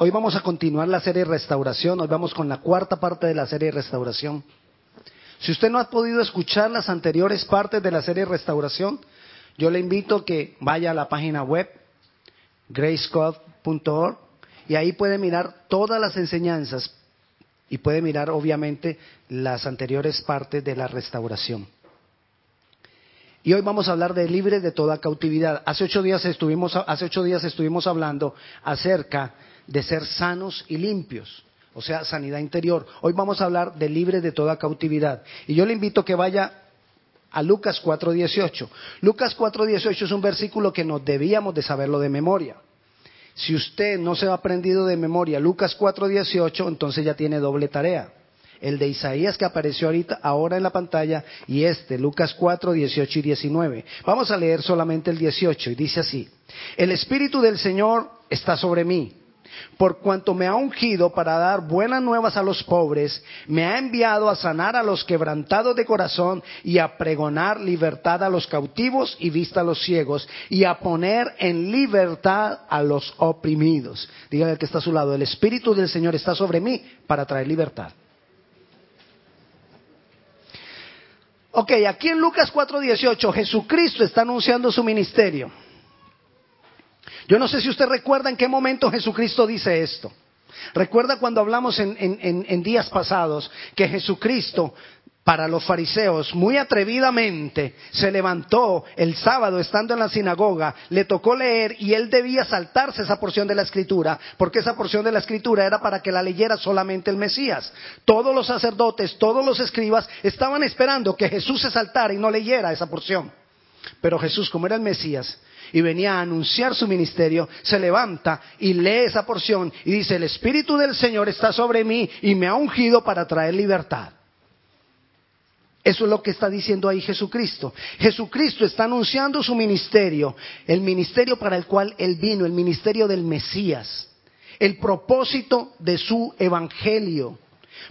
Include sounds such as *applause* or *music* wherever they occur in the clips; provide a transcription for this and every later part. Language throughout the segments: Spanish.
Hoy vamos a continuar la serie Restauración, hoy vamos con la cuarta parte de la serie Restauración. Si usted no ha podido escuchar las anteriores partes de la serie Restauración, yo le invito a que vaya a la página web gracecode.org y ahí puede mirar todas las enseñanzas y puede mirar obviamente las anteriores partes de la restauración. Y hoy vamos a hablar de libres de toda cautividad. Hace ocho días estuvimos, hace ocho días estuvimos hablando acerca de ser sanos y limpios, o sea, sanidad interior. Hoy vamos a hablar de libres de toda cautividad. Y yo le invito a que vaya a Lucas 4.18. Lucas 4.18 es un versículo que nos debíamos de saberlo de memoria. Si usted no se ha aprendido de memoria Lucas 4.18, entonces ya tiene doble tarea. El de Isaías que apareció ahorita, ahora en la pantalla, y este, Lucas 4, 18 y 19. Vamos a leer solamente el 18 y dice así. El Espíritu del Señor está sobre mí por cuanto me ha ungido para dar buenas nuevas a los pobres, me ha enviado a sanar a los quebrantados de corazón y a pregonar libertad a los cautivos y vista a los ciegos y a poner en libertad a los oprimidos. Dígale al que está a su lado, el Espíritu del Señor está sobre mí para traer libertad. Ok, aquí en Lucas 4:18 Jesucristo está anunciando su ministerio. Yo no sé si usted recuerda en qué momento Jesucristo dice esto. Recuerda cuando hablamos en, días pasados que Jesucristo para los fariseos, muy atrevidamente, se levantó el sábado estando en la sinagoga, le tocó leer y él debía saltarse esa porción de la escritura, porque esa porción de la escritura era para que la leyera solamente el Mesías. Todos los sacerdotes, todos los escribas estaban esperando que Jesús se saltara y no leyera esa porción. Pero Jesús, como era el Mesías, y venía a anunciar su ministerio, se levanta y lee esa porción y dice, el Espíritu del Señor está sobre mí y me ha ungido para traer libertad. Eso es lo que está diciendo ahí Jesucristo. Jesucristo está anunciando su ministerio, el ministerio para el cual Él vino, el ministerio del Mesías, el propósito de su evangelio.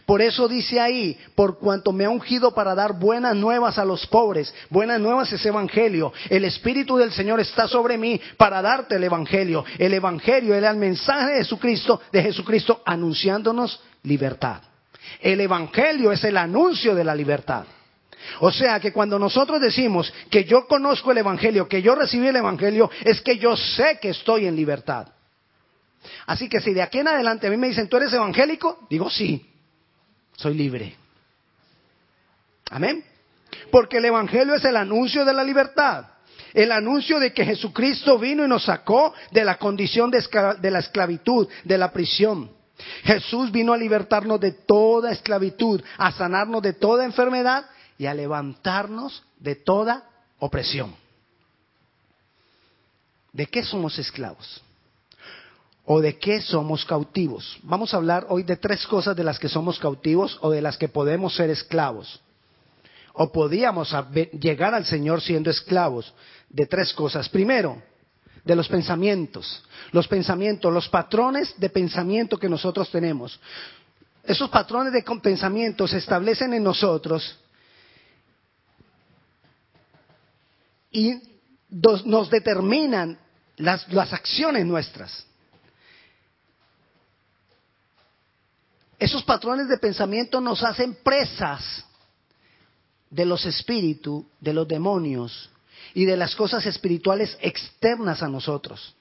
Por eso dice ahí, por cuanto me ha ungido para dar buenas nuevas a los pobres, buenas nuevas es evangelio. El Espíritu del Señor está sobre mí para darte el evangelio. El evangelio era el mensaje de Jesucristo, de Jesucristo anunciándonos libertad. El evangelio es el anuncio de la libertad. O sea que cuando nosotros decimos que yo conozco el Evangelio, que yo recibí el Evangelio, es que yo sé que estoy en libertad. Así que si de aquí en adelante a mí me dicen, ¿tú eres evangélico? Digo, sí soy libre. Amén. Porque el Evangelio es el anuncio de la libertad. El anuncio de que Jesucristo vino y nos sacó de la condición de, de, la esclavitud, de la prisión. Jesús vino a libertarnos de toda esclavitud, a sanarnos de toda enfermedad y a levantarnos de toda opresión. ¿De qué somos esclavos? O de qué somos cautivos. Vamos a hablar hoy de tres cosas de las que somos cautivos o de las que podemos ser esclavos. O podíamos llegar al Señor siendo esclavos de tres cosas. Primero, de los pensamientos. Los pensamientos, los patrones de pensamiento que nosotros tenemos. Esos patrones de pensamiento se establecen en nosotros y nos determinan las, las acciones nuestras. Esos patrones de pensamiento nos hacen presas de los espíritus, de los demonios y de las cosas espirituales externas a nosotros.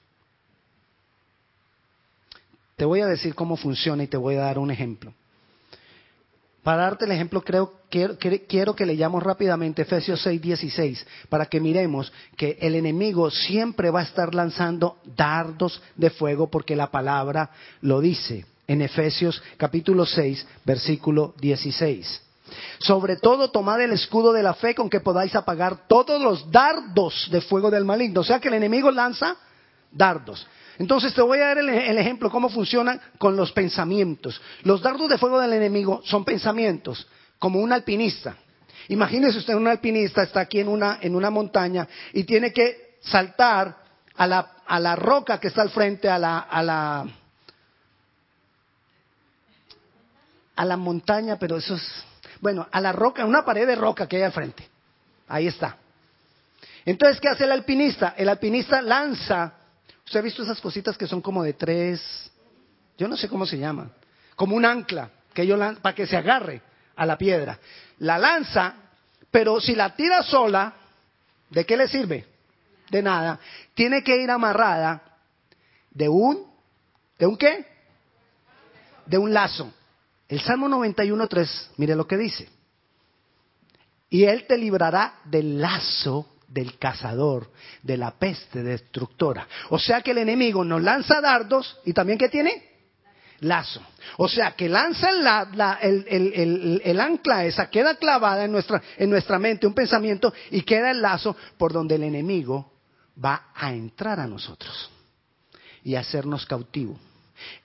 Te voy a decir cómo funciona y te voy a dar un ejemplo. Para darte el ejemplo, creo, quiero, quiero que leyamos rápidamente Efesios 6, 16, para que miremos que el enemigo siempre va a estar lanzando dardos de fuego porque la palabra lo dice en Efesios capítulo 6, versículo 16. Sobre todo tomad el escudo de la fe con que podáis apagar todos los dardos de fuego del maligno. O sea que el enemigo lanza dardos. Entonces te voy a dar el, el, ejemplo cómo funcionan con los pensamientos. Los dardos de fuego del enemigo son pensamientos, como un alpinista. Imagínese usted un alpinista está aquí en una, en una montaña y tiene que saltar a la, a la roca que está al frente, a la, a la, a la montaña, pero eso es, bueno, a la roca, una pared de roca que hay al frente. Ahí está. Entonces, ¿qué hace el alpinista? El alpinista lanza, usted ha visto esas cositas que son como de tres, yo no sé cómo se llama, como un ancla, que ellos para que se agarre a la piedra. La lanza, pero si la tira sola, ¿de qué le sirve? De nada. Tiene que ir amarrada de un, ¿de un qué? De un lazo. El Salmo 91.3, mire lo que dice. Y Él te librará del lazo del cazador, de la peste destructora. O sea que el enemigo nos lanza dardos y también ¿qué tiene? Lazo. O sea que lanza el, el, ancla esa, queda clavada en nuestra, en nuestra mente un pensamiento y queda el lazo por donde el enemigo va a entrar a nosotros y hacernos cautivo.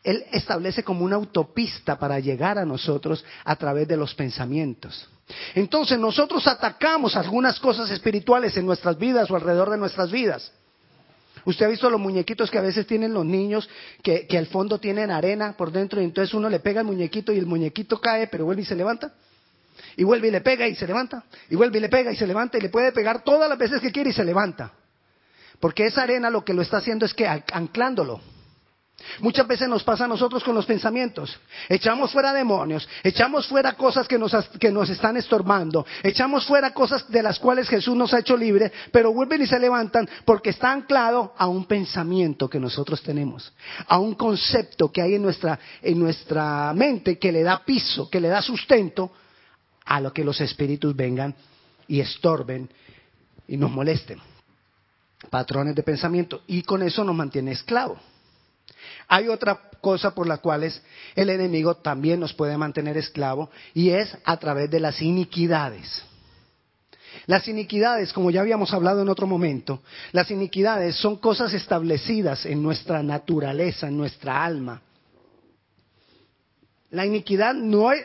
Él establece como una autopista para llegar a nosotros a través de los pensamientos. Entonces nosotros atacamos algunas cosas espirituales en nuestras vidas o alrededor de nuestras vidas. Usted ha visto los muñequitos que a veces tienen los niños que, al fondo tienen arena por dentro y entonces uno le pega al muñequito y el muñequito cae pero vuelve y se levanta. Y vuelve y le pega y se levanta. Y vuelve y le pega y se levanta y le puede pegar todas las veces que quiere y se levanta. Porque esa arena lo que lo está haciendo es que anclándolo. Muchas veces nos pasa a nosotros con los pensamientos. Echamos fuera demonios, echamos fuera cosas que nos, que nos, están estorbando, echamos fuera cosas de las cuales Jesús nos ha hecho libre, pero vuelven y se levantan porque está anclado a un pensamiento que nosotros tenemos, a un concepto que hay en nuestra, en nuestra mente que le da piso, que le da sustento a lo que los espíritus vengan y estorben y nos molesten. Patrones de pensamiento. Y con eso nos mantiene esclavo. Hay otra cosa por la cual el enemigo también nos puede mantener esclavo y es a través de las iniquidades. Las iniquidades, como ya habíamos hablado en otro momento, las iniquidades son cosas establecidas en nuestra naturaleza, en nuestra alma. La iniquidad no es,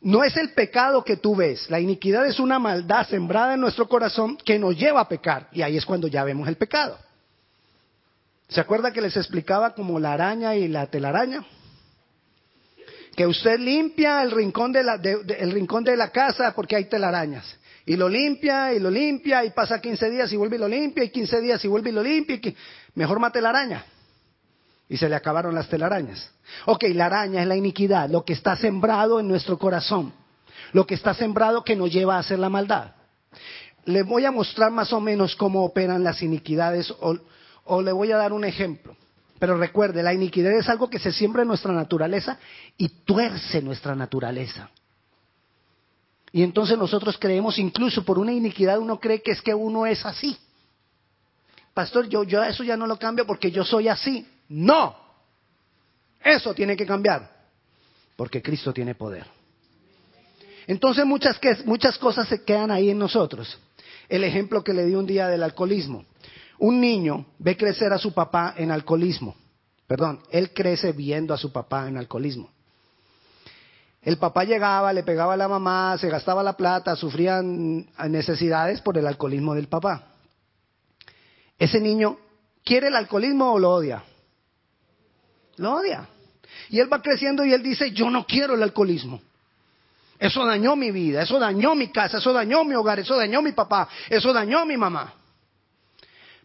no es el pecado que tú ves, la iniquidad es una maldad sembrada en nuestro corazón que nos lleva a pecar y ahí es cuando ya vemos el pecado. ¿Se acuerda que les explicaba como la araña y la telaraña? Que usted limpia el rincón de la, el rincón de la casa porque hay telarañas. Y lo limpia y lo limpia y pasa 15 días y vuelve y lo limpia y 15 días y vuelve y lo limpia. Y Mejor mate la araña. Y se le acabaron las telarañas. Ok, la araña es la iniquidad, lo que está sembrado en nuestro corazón. Lo que está sembrado que nos lleva a hacer la maldad. Le voy a mostrar más o menos cómo operan las iniquidades o o le voy a dar un ejemplo. Pero recuerde, la iniquidad es algo que se siembra en nuestra naturaleza y tuerce nuestra naturaleza. Y entonces nosotros creemos, incluso por una iniquidad, uno cree que es que uno es así. Pastor, yo, yo eso ya no lo cambio porque yo soy así. No. Eso tiene que cambiar. Porque Cristo tiene poder. Entonces muchas, muchas cosas se quedan ahí en nosotros. El ejemplo que le di un día del alcoholismo. Un niño ve crecer a su papá en alcoholismo. Perdón, él crece viendo a su papá en alcoholismo. El papá llegaba, le pegaba a la mamá, se gastaba la plata, sufrían necesidades por el alcoholismo del papá. Ese niño quiere el alcoholismo o lo odia. Lo odia. Y él va creciendo y él dice, yo no quiero el alcoholismo. Eso dañó mi vida, eso dañó mi casa, eso dañó mi hogar, eso dañó mi papá, eso dañó mi mamá.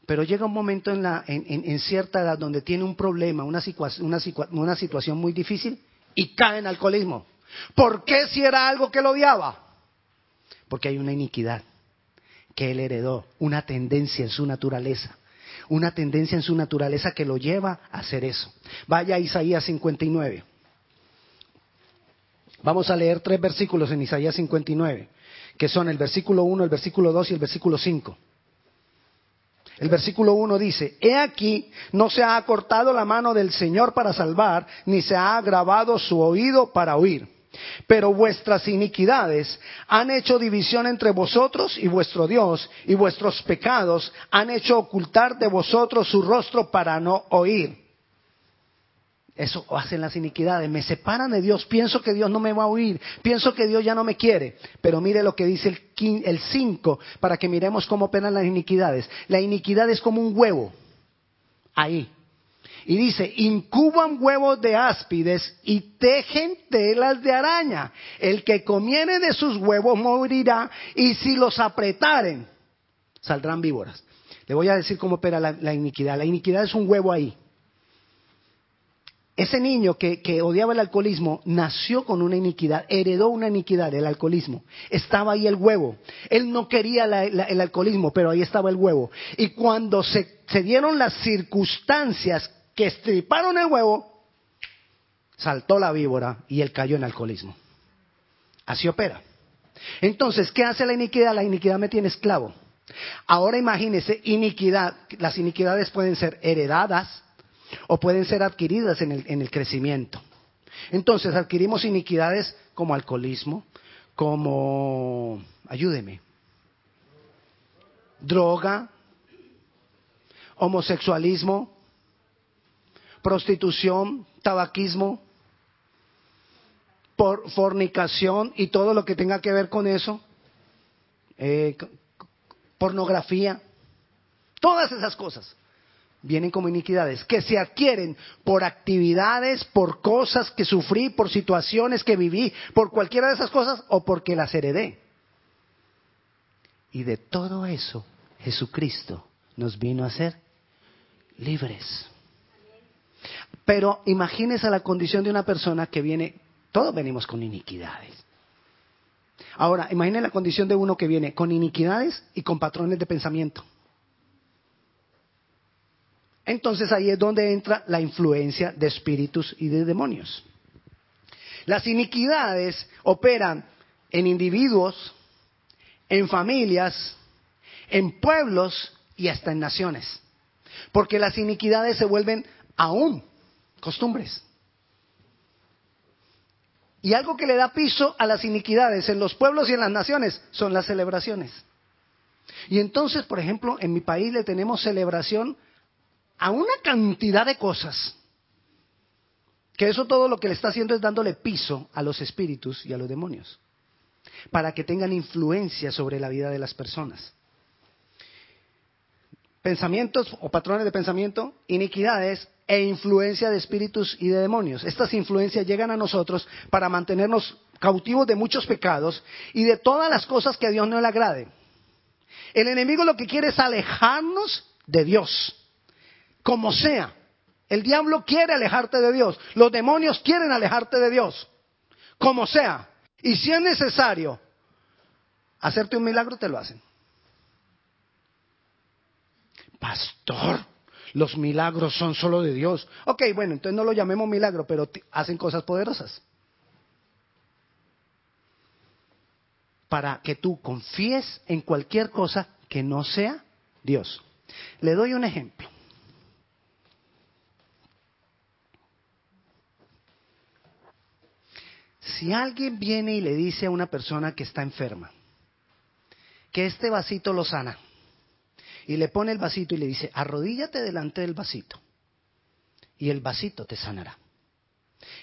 Pero llega un momento en, la, en, cierta edad donde tiene un problema, una, una situación muy difícil y cae en alcoholismo. ¿Por qué si era algo que lo odiaba? Porque hay una iniquidad que él heredó, una tendencia en su naturaleza, una tendencia en su naturaleza que lo lleva a hacer eso. Vaya a Isaías 59. Vamos a leer tres versículos en Isaías 59, que son el versículo 1, el versículo 2 y el versículo 5. El versículo 1 dice, He aquí, no se ha acortado la mano del Señor para salvar, ni se ha agravado su oído para oír. Pero vuestras iniquidades han hecho división entre vosotros y vuestro Dios, y vuestros pecados han hecho ocultar de vosotros su rostro para no oír. Eso hacen las iniquidades, me separan de Dios, pienso que Dios no me va a oír, pienso que Dios ya no me quiere. Pero mire lo que dice el 5 para que miremos cómo operan las iniquidades. La iniquidad es como un huevo, ahí. Y dice, incuban huevos de áspides y tejen telas de araña. El que comiere de sus huevos morirá y si los apretaren, saldrán víboras. Le voy a decir cómo opera la iniquidad. La iniquidad es un huevo ahí ese niño que, odiaba el alcoholismo nació con una iniquidad, heredó una iniquidad, el alcoholismo. Estaba ahí el huevo. Él no quería el alcoholismo, pero ahí estaba el huevo. Y cuando se, se dieron las circunstancias que estriparon el huevo, saltó la víbora y él cayó en alcoholismo. Así opera. Entonces, ¿qué hace la iniquidad? La iniquidad me tiene esclavo. Ahora imagínese, iniquidad, las iniquidades pueden ser heredadas, o pueden ser adquiridas en el, en el crecimiento. Entonces adquirimos iniquidades como alcoholismo, como, ayúdeme, droga, homosexualismo, prostitución, tabaquismo, por fornicación y todo lo que tenga que ver con eso, eh, pornografía, todas esas cosas vienen como iniquidades, que se adquieren por actividades, por cosas que sufrí, por situaciones que viví, por cualquiera de esas cosas o porque las heredé. Y de todo eso Jesucristo nos vino a ser libres. Pero imagínese la condición de una persona que viene, todos venimos con iniquidades. Ahora, imagine la condición de uno que viene con iniquidades y con patrones de pensamiento. Entonces ahí es donde entra la influencia de espíritus y de demonios. Las iniquidades operan en individuos, en familias, en pueblos y hasta en naciones. Porque las iniquidades se vuelven aún costumbres. Y algo que le da piso a las iniquidades en los pueblos y en las naciones son las celebraciones. Y entonces, por ejemplo, en mi país le tenemos celebración a una cantidad de cosas. Que eso todo lo que le está haciendo es dándole piso a los espíritus y a los demonios, para que tengan influencia sobre la vida de las personas. Pensamientos o patrones de pensamiento, iniquidades e influencia de espíritus y de demonios. Estas influencias llegan a nosotros para mantenernos cautivos de muchos pecados y de todas las cosas que a Dios no le agrade. El enemigo lo que quiere es alejarnos de Dios como sea. El diablo quiere alejarte de Dios. Los demonios quieren alejarte de Dios. Como sea. Y si es necesario hacerte un milagro, te lo hacen. Pastor, los milagros son solo de Dios. Ok, bueno, entonces no lo llamemos milagro, pero hacen cosas poderosas. Para que tú confíes en cualquier cosa que no sea Dios. Le doy un ejemplo. Si alguien viene y le dice a una persona que está enferma que este vasito lo sana, y le pone el vasito y le dice, arrodíllate delante del vasito, y el vasito te sanará.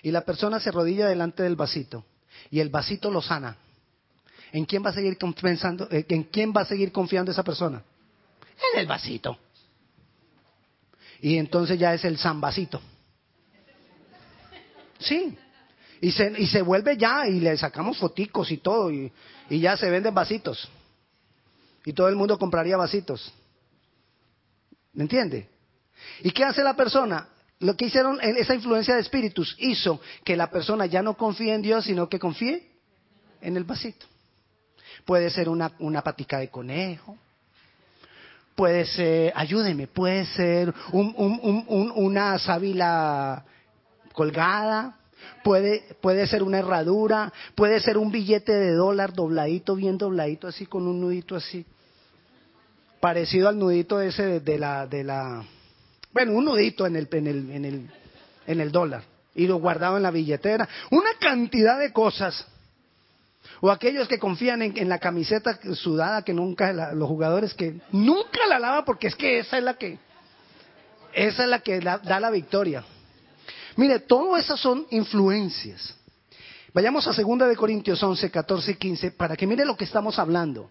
Y la persona se arrodilla delante del vasito, y el vasito lo sana. ¿En quién va a seguir pensando, eh, en quién va a seguir confiando esa persona? En el vasito. Y entonces ya es el san vasito. Sí, y se, y se vuelve ya y le sacamos foticos y todo y, y ya se venden vasitos. Y todo el mundo compraría vasitos. ¿Me entiende? ¿Y qué hace la persona? Lo que hicieron, esa influencia de espíritus hizo que la persona ya no confíe en Dios, sino que confíe en el vasito. Puede ser una, una patica de conejo, puede ser, ayúdeme, puede ser un, un, una sábila colgada, puede, puede ser una herradura, puede ser un billete de dólar dobladito, bien dobladito, así con un nudito así, parecido al nudito ese de la, de la, bueno, un nudito en el, en el, en el, en el dólar y lo guardado en la billetera, una cantidad de cosas. O aquellos que confían en, la camiseta sudada que nunca, los jugadores que nunca la lavan porque es que esa es la que, esa es la que da la victoria. Mire, todas esas son influencias. Vayamos a 2 de Corintios 11, 14 y 15 para que mire lo que estamos hablando.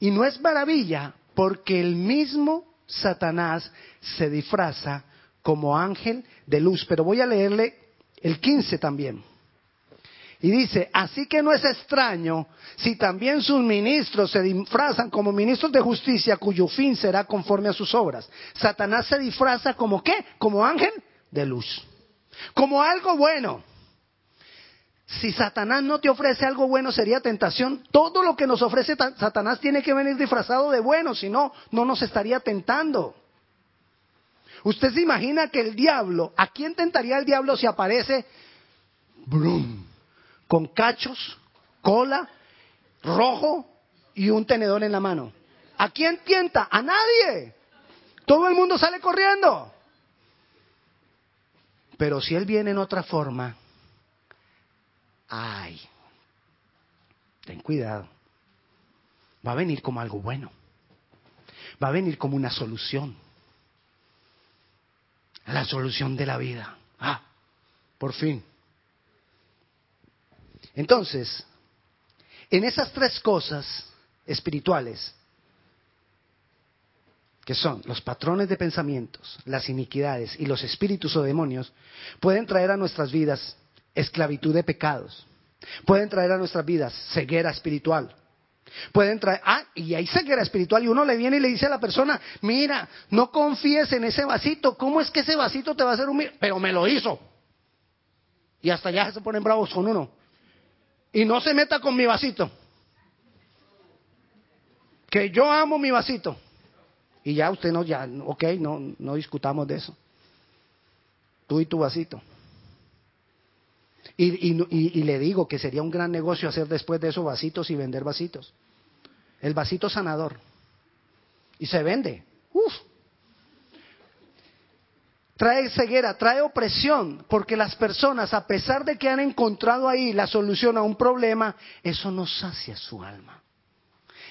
Y no es maravilla porque el mismo Satanás se disfraza como ángel de luz. Pero voy a leerle el 15 también. Y dice, así que no es extraño si también sus ministros se disfrazan como ministros de justicia cuyo fin será conforme a sus obras. Satanás se disfraza como qué? Como ángel de luz. Como algo bueno. Si Satanás no te ofrece algo bueno sería tentación. Todo lo que nos ofrece Satanás tiene que venir disfrazado de bueno, si no, no nos estaría tentando. Usted se imagina que el diablo, ¿a quién tentaría el diablo si aparece con cachos, cola, rojo y un tenedor en la mano? ¿A quién tienta? A nadie. Todo el mundo sale corriendo. Pero si él viene en otra forma, ay, ten cuidado. Va a venir como algo bueno. Va a venir como una solución. La solución de la vida. Ah, por fin. Entonces, en esas tres cosas espirituales, que son los patrones de pensamientos, las iniquidades y los espíritus o demonios, pueden traer a nuestras vidas esclavitud de pecados, pueden traer a nuestras vidas ceguera espiritual, pueden traer, ah, y hay ceguera espiritual y uno le viene y le dice a la persona, mira, no confíes en ese vasito, ¿cómo es que ese vasito te va a hacer un Pero me lo hizo. Y hasta ya se ponen bravos con uno. Y no se meta con mi vasito. Que yo amo mi vasito. Y ya usted no, ya, ok, no, no discutamos de eso. Tú y tu vasito. Y, y, le digo que sería un gran negocio hacer después de eso vasitos y vender vasitos. El vasito sanador. Y se vende. Uf. Trae ceguera, trae opresión, porque las personas, a pesar de que han encontrado ahí la solución a un problema, eso no sacia su alma.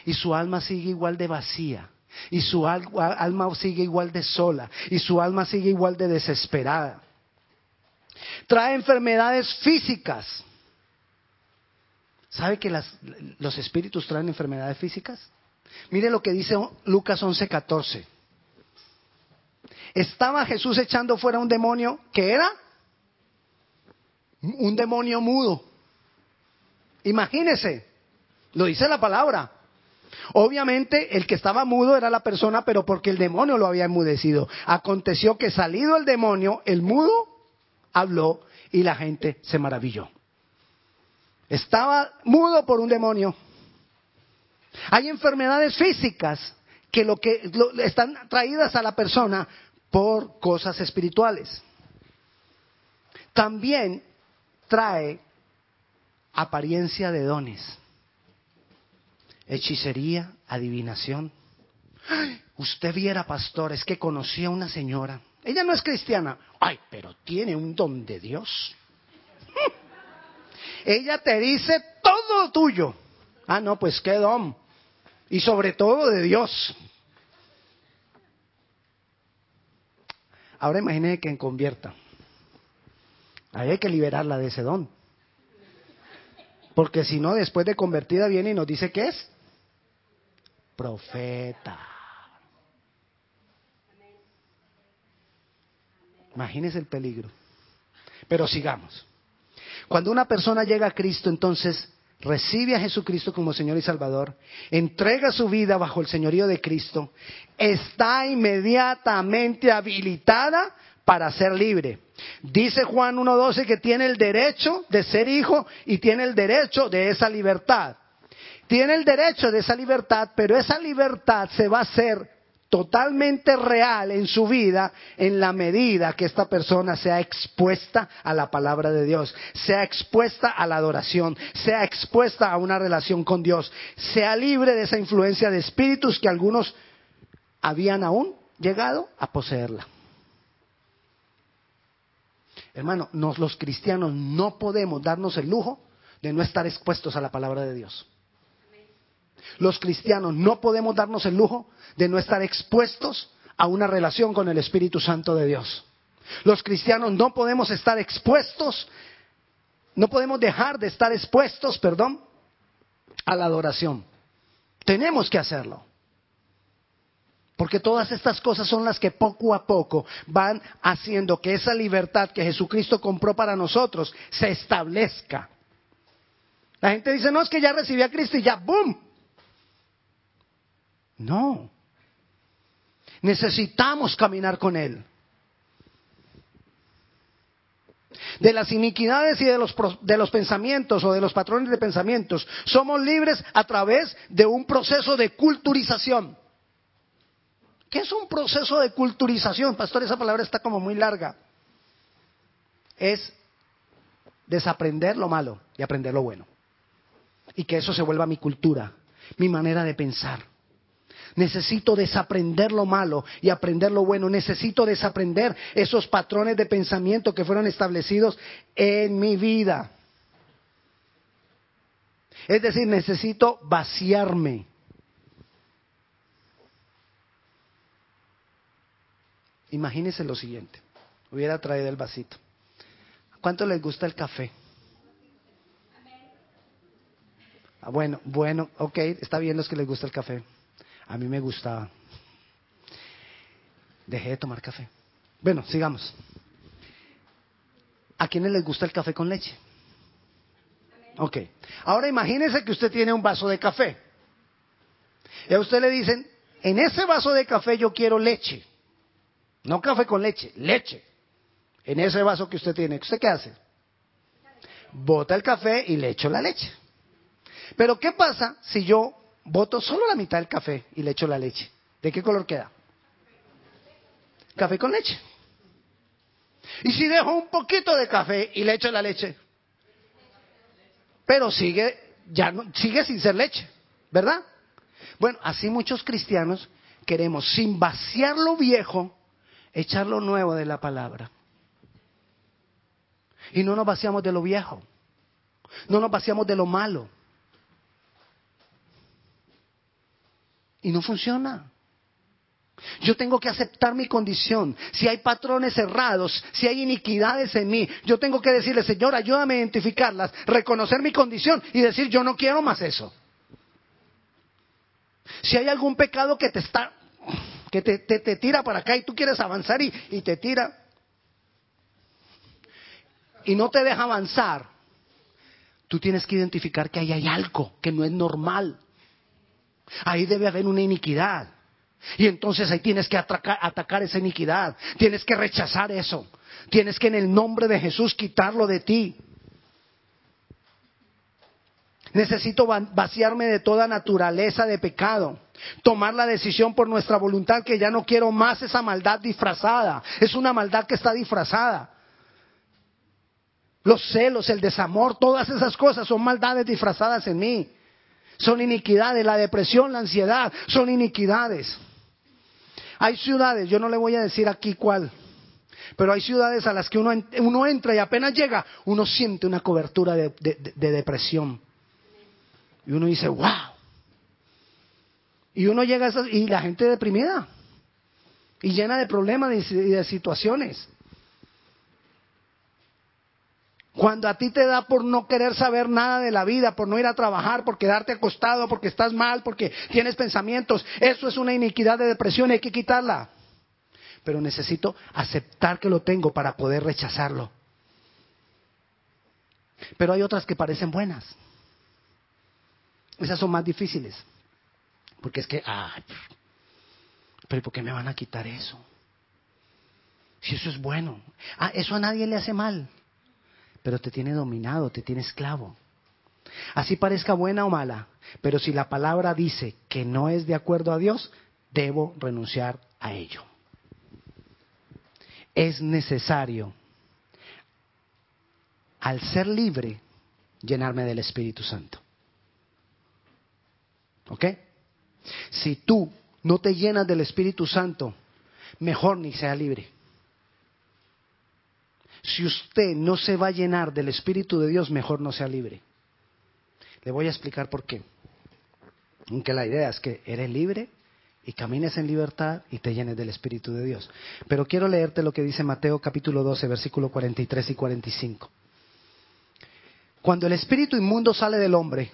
Y su alma sigue igual de vacía y su alma sigue igual de sola y su alma sigue igual de desesperada. Trae enfermedades físicas. ¿Sabe que los espíritus traen enfermedades físicas? Mire lo que dice Lucas 11:14. Estaba Jesús echando fuera un demonio que era un demonio mudo. Imagínese, lo dice la palabra. Obviamente el que estaba mudo era la persona, pero porque el demonio lo había enmudecido. Aconteció que salido el demonio, el mudo habló y la gente se maravilló. Estaba mudo por un demonio. Hay enfermedades físicas que lo que están traídas a la persona por cosas espirituales. También trae apariencia de dones hechicería, adivinación. usted viera, pastor, es que conocí a una señora. Ella no es cristiana. Ay, pero tiene un don de Dios. *laughs* Ella te dice todo tuyo. Ah, no, pues qué don. Y sobre todo de Dios. Ahora imagine que convierta. Ahí hay que liberarla de ese don. Porque si no, después de convertida viene y nos dice qué es profeta. Imagínese el peligro. Pero sigamos. Cuando una persona llega a Cristo, entonces recibe a Jesucristo como Señor y Salvador, entrega su vida bajo el señorío de Cristo, está inmediatamente habilitada para ser libre. Dice Juan 1.12 que tiene el derecho de ser hijo y tiene el derecho de esa libertad tiene el derecho de esa libertad, pero esa libertad se va a hacer totalmente real en su vida en la medida que esta persona sea expuesta a la palabra de Dios, sea expuesta a la adoración, sea expuesta a una relación con Dios, sea libre de esa influencia de espíritus que algunos habían aún llegado a poseerla. Hermano, los cristianos no podemos darnos el lujo de no estar expuestos a la palabra de Dios. Los cristianos no podemos darnos el lujo de no estar expuestos a una relación con el Espíritu Santo de Dios. Los cristianos no podemos estar expuestos, no podemos dejar de estar expuestos, perdón, a la adoración. Tenemos que hacerlo. Porque todas estas cosas son las que poco a poco van haciendo que esa libertad que Jesucristo compró para nosotros se establezca. La gente dice, no, es que ya recibí a Cristo y ya, ¡boom! No. Necesitamos caminar con Él. de las iniquidades y de los, de los pensamientos o de los patrones de pensamientos. Somos libres a través de un proceso de culturización. ¿Qué es un proceso de culturización? Pastor, esa palabra está como muy larga. Es desaprender lo malo y aprender lo bueno. Y que eso se vuelva mi cultura, mi manera de pensar. Necesito desaprender lo malo y aprender lo bueno. Necesito desaprender esos patrones de pensamiento que fueron establecidos en mi vida. Es decir, necesito vaciarme. Imagínense lo siguiente. Hubiera traído el vasito. ¿Cuánto les gusta el café? Ah, bueno, bueno, ok, está bien los que les gusta el café. A mí me gustaba. Dejé de tomar café. Bueno, sigamos. ¿A quiénes les gusta el café con leche? Ok. Ahora imagínese que usted tiene un vaso de café. Y a usted le dicen, en ese vaso de café yo quiero leche. No café con leche, leche. En ese vaso que usted tiene. ¿Usted qué hace? Bota el café y le echo la leche. Pero ¿qué pasa si yo boto solo la mitad del café y le echo la leche? ¿De qué color queda? Café con leche. Y si dejo un poquito de café y le echo la leche, pero sigue, ya no, sigue sin ser leche, ¿verdad? Bueno, así muchos cristianos queremos, sin vaciar lo viejo, echar lo nuevo de la palabra. Y no nos vaciamos de lo viejo, no nos vaciamos de lo malo. Y no funciona. Yo tengo que aceptar mi condición. Si hay patrones cerrados, si hay iniquidades en mí, yo tengo que decirle, Señor, ayúdame a identificarlas, reconocer mi condición y decir, yo no quiero más eso. Si hay algún pecado que te está, que te, te, tira para acá y tú quieres avanzar y, y te tira y no te deja avanzar, tú tienes que identificar que ahí hay algo que no es normal. Ahí debe haber una iniquidad. Y entonces ahí tienes que atacar, esa iniquidad. Tienes que rechazar eso. Tienes que en el nombre de Jesús quitarlo de ti. Necesito vaciarme de toda naturaleza de pecado. Tomar la decisión por nuestra voluntad que ya no quiero más esa maldad disfrazada. Es una maldad que está disfrazada. Los celos, el desamor, todas esas cosas son maldades disfrazadas en mí. Son iniquidades, la depresión, la ansiedad, son iniquidades. Hay ciudades, yo no le voy a decir aquí cuál, pero hay ciudades a las que uno, uno entra y apenas llega, uno siente una cobertura de, depresión. Y uno dice, wow. Y uno llega a esas, y la gente deprimida, y llena de problemas y de situaciones. Cuando a ti te da por no querer saber nada de la vida, por no ir a trabajar, por quedarte acostado, porque estás mal, porque tienes pensamientos, eso es una iniquidad de depresión, hay que quitarla. Pero necesito aceptar que lo tengo para poder rechazarlo. Pero hay otras que parecen buenas. Esas son más difíciles. Porque es que, ay, pero ¿por qué me van a quitar eso? Si eso es bueno. Ah, eso a nadie le hace mal pero te tiene dominado, te tiene esclavo. Así parezca buena o mala, pero si la palabra dice que no es de acuerdo a Dios, debo renunciar a ello. Es necesario, al ser libre, llenarme del Espíritu Santo. ¿Ok? Si tú no te llenas del Espíritu Santo, mejor ni sea libre. Si usted no se va a llenar del Espíritu de Dios, mejor no sea libre. Le voy a explicar por qué. Aunque la idea es que eres libre y camines en libertad y te llenes del Espíritu de Dios. Pero quiero leerte lo que dice Mateo capítulo 12, versículo 43 y 45. Cuando el espíritu inmundo sale del hombre,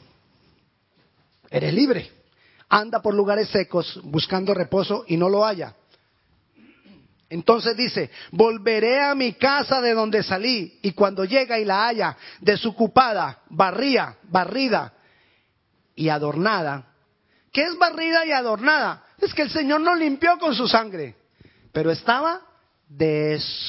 eres libre. Anda por lugares secos buscando reposo y no lo halla. Entonces dice, volveré a mi casa de donde salí y cuando llega y la haya desocupada, barría, barrida y adornada. ¿Qué es barrida y adornada? Es que el Señor no limpió con su sangre, pero estaba desocupada.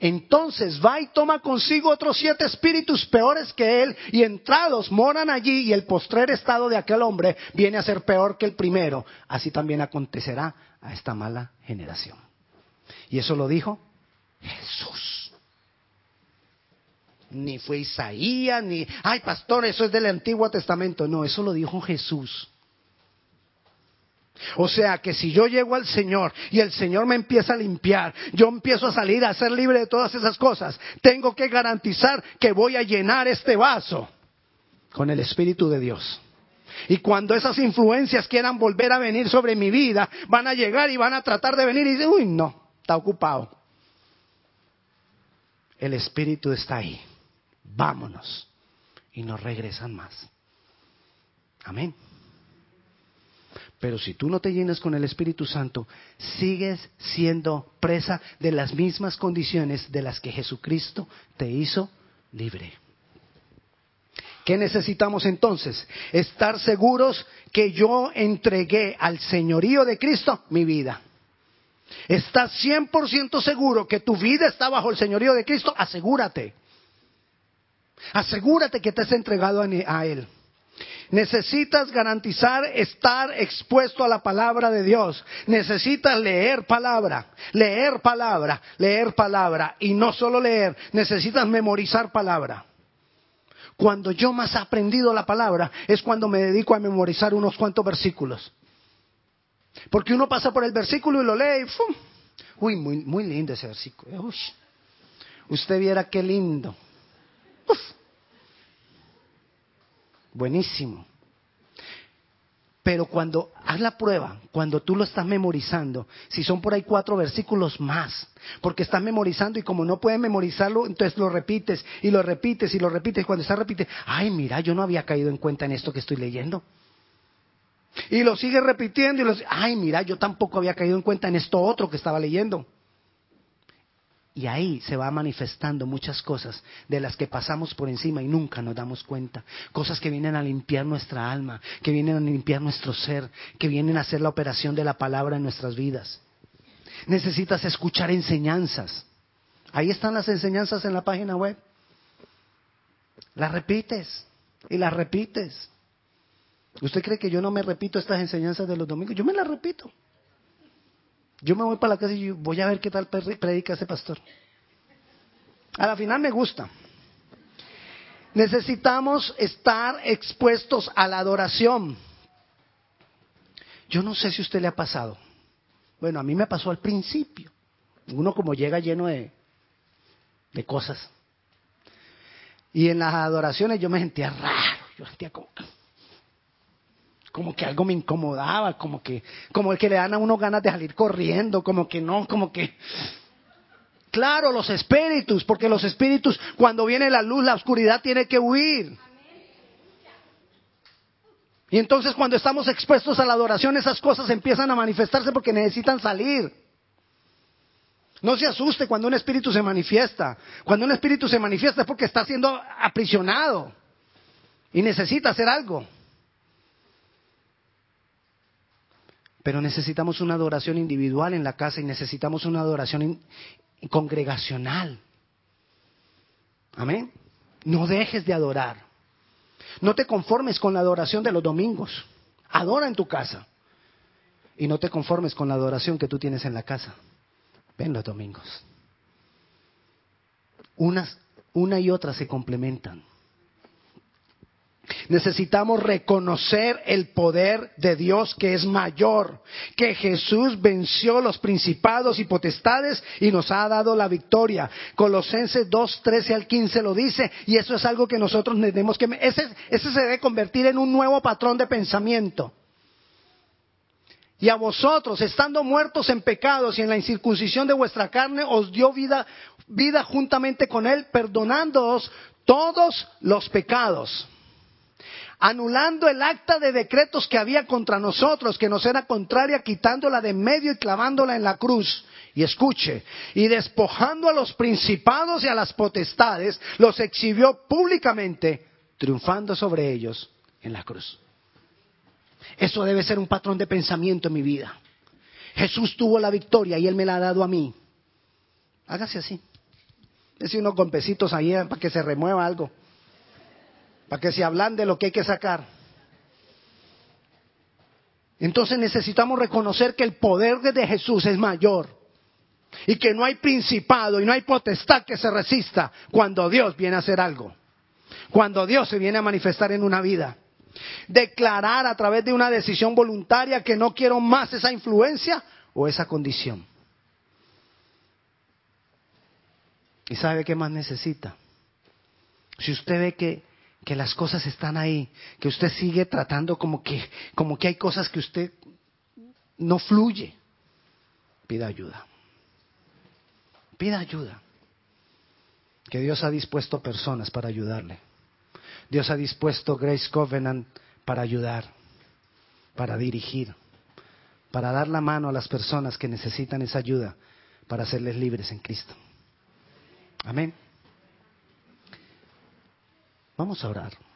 Entonces va y toma consigo otros siete espíritus peores que él, y entrados moran allí, y el postrer estado de aquel hombre viene a ser peor que el primero. Así también acontecerá a esta mala generación. Y eso lo dijo Jesús. Ni fue Isaías, ni, ay pastor, eso es del Antiguo Testamento. No, eso lo dijo Jesús. O sea que si yo llego al Señor y el Señor me empieza a limpiar, yo empiezo a salir a ser libre de todas esas cosas, tengo que garantizar que voy a llenar este vaso con el Espíritu de Dios. Y cuando esas influencias quieran volver a venir sobre mi vida, van a llegar y van a tratar de venir y dicen, uy, no, está ocupado. El Espíritu está ahí. Vámonos. Y no regresan más. Amén. Pero si tú no te llenas con el Espíritu Santo, sigues siendo presa de las mismas condiciones de las que Jesucristo te hizo libre. ¿Qué necesitamos entonces? Estar seguros que yo entregué al señorío de Cristo mi vida. ¿Estás 100% seguro que tu vida está bajo el señorío de Cristo? Asegúrate. Asegúrate que te has entregado a Él. Necesitas garantizar estar expuesto a la palabra de Dios. Necesitas leer palabra, leer palabra, leer palabra. Y no solo leer, necesitas memorizar palabra. Cuando yo más he aprendido la palabra es cuando me dedico a memorizar unos cuantos versículos. Porque uno pasa por el versículo y lo lee y ¡fum! Uy, muy, muy lindo ese versículo. Uy, usted viera qué lindo. Buenísimo. Pero cuando haz la prueba, cuando tú lo estás memorizando, si son por ahí cuatro versículos más, porque estás memorizando y como no puedes memorizarlo, entonces lo repites y lo repites y lo repites. Y cuando estás repitiendo, ay, mira, yo no había caído en cuenta en esto que estoy leyendo. Y lo sigues repitiendo y lo, ay, mira, yo tampoco había caído en cuenta en esto otro que estaba leyendo. Y ahí se va manifestando muchas cosas de las que pasamos por encima y nunca nos damos cuenta. Cosas que vienen a limpiar nuestra alma, que vienen a limpiar nuestro ser, que vienen a hacer la operación de la palabra en nuestras vidas. Necesitas escuchar enseñanzas. Ahí están las enseñanzas en la página web. Las repites y las repites. ¿Usted cree que yo no me repito estas enseñanzas de los domingos? Yo me las repito. Yo me voy para la casa y voy a ver qué tal predica ese pastor. A la final me gusta. Necesitamos estar expuestos a la adoración. Yo no sé si a usted le ha pasado. Bueno, a mí me pasó al principio. Uno como llega lleno de, de cosas. Y en las adoraciones yo me sentía raro. Yo sentía como, como que algo me incomodaba, como que, como el que le dan a uno ganas de salir corriendo, como que no, como que. Claro, los espíritus, porque los espíritus, cuando viene la luz, la oscuridad tiene que huir. Y entonces cuando estamos expuestos a la adoración, esas cosas empiezan a manifestarse porque necesitan salir. No se asuste cuando un espíritu se manifiesta. Cuando un espíritu se manifiesta es porque está siendo aprisionado y necesita hacer algo. Pero necesitamos una adoración individual en la casa y necesitamos una adoración congregacional. Amén. No dejes de adorar. No te conformes con la adoración de los domingos. Adora en tu casa. Y no te conformes con la adoración que tú tienes en la casa. Ven los domingos. Una y otra se complementan. Necesitamos reconocer el poder de Dios que es mayor, que Jesús venció los principados y potestades y nos ha dado la victoria. Colosenses 2, 13 al 15 lo dice y eso es algo que nosotros tenemos que... Ese, ese se debe convertir en un nuevo patrón de pensamiento. Y a vosotros, estando muertos en pecados y en la incircuncisión de vuestra carne, os dio vida, vida juntamente con Él, perdonándoos todos los pecados anulando el acta de decretos que había contra nosotros, que nos era contraria, quitándola de medio y clavándola en la cruz. Y escuche, y despojando a los principados y a las potestades, los exhibió públicamente, triunfando sobre ellos en la cruz. Eso debe ser un patrón de pensamiento en mi vida. Jesús tuvo la victoria y Él me la ha dado a mí. Hágase así. Es unos golpecitos ahí eh, para que se remueva algo. Para que se hablan de lo que hay que sacar. Entonces necesitamos reconocer que el poder de Jesús es mayor. Y que no hay principado y no hay potestad que se resista cuando Dios viene a hacer algo. Cuando Dios se viene a manifestar en una vida. Declarar a través de una decisión voluntaria que no quiero más esa influencia o esa condición. ¿Y sabe qué más necesita? Si usted ve que, que las cosas están ahí, que usted sigue tratando como que, como que hay cosas que usted no fluye, pida ayuda. Pida ayuda. Que Dios ha dispuesto personas para ayudarle. Dios ha dispuesto Grace Covenant para ayudar, para dirigir, para dar la mano a las personas que necesitan esa ayuda para hacerles libres en Cristo. Amén. Vamos a orar.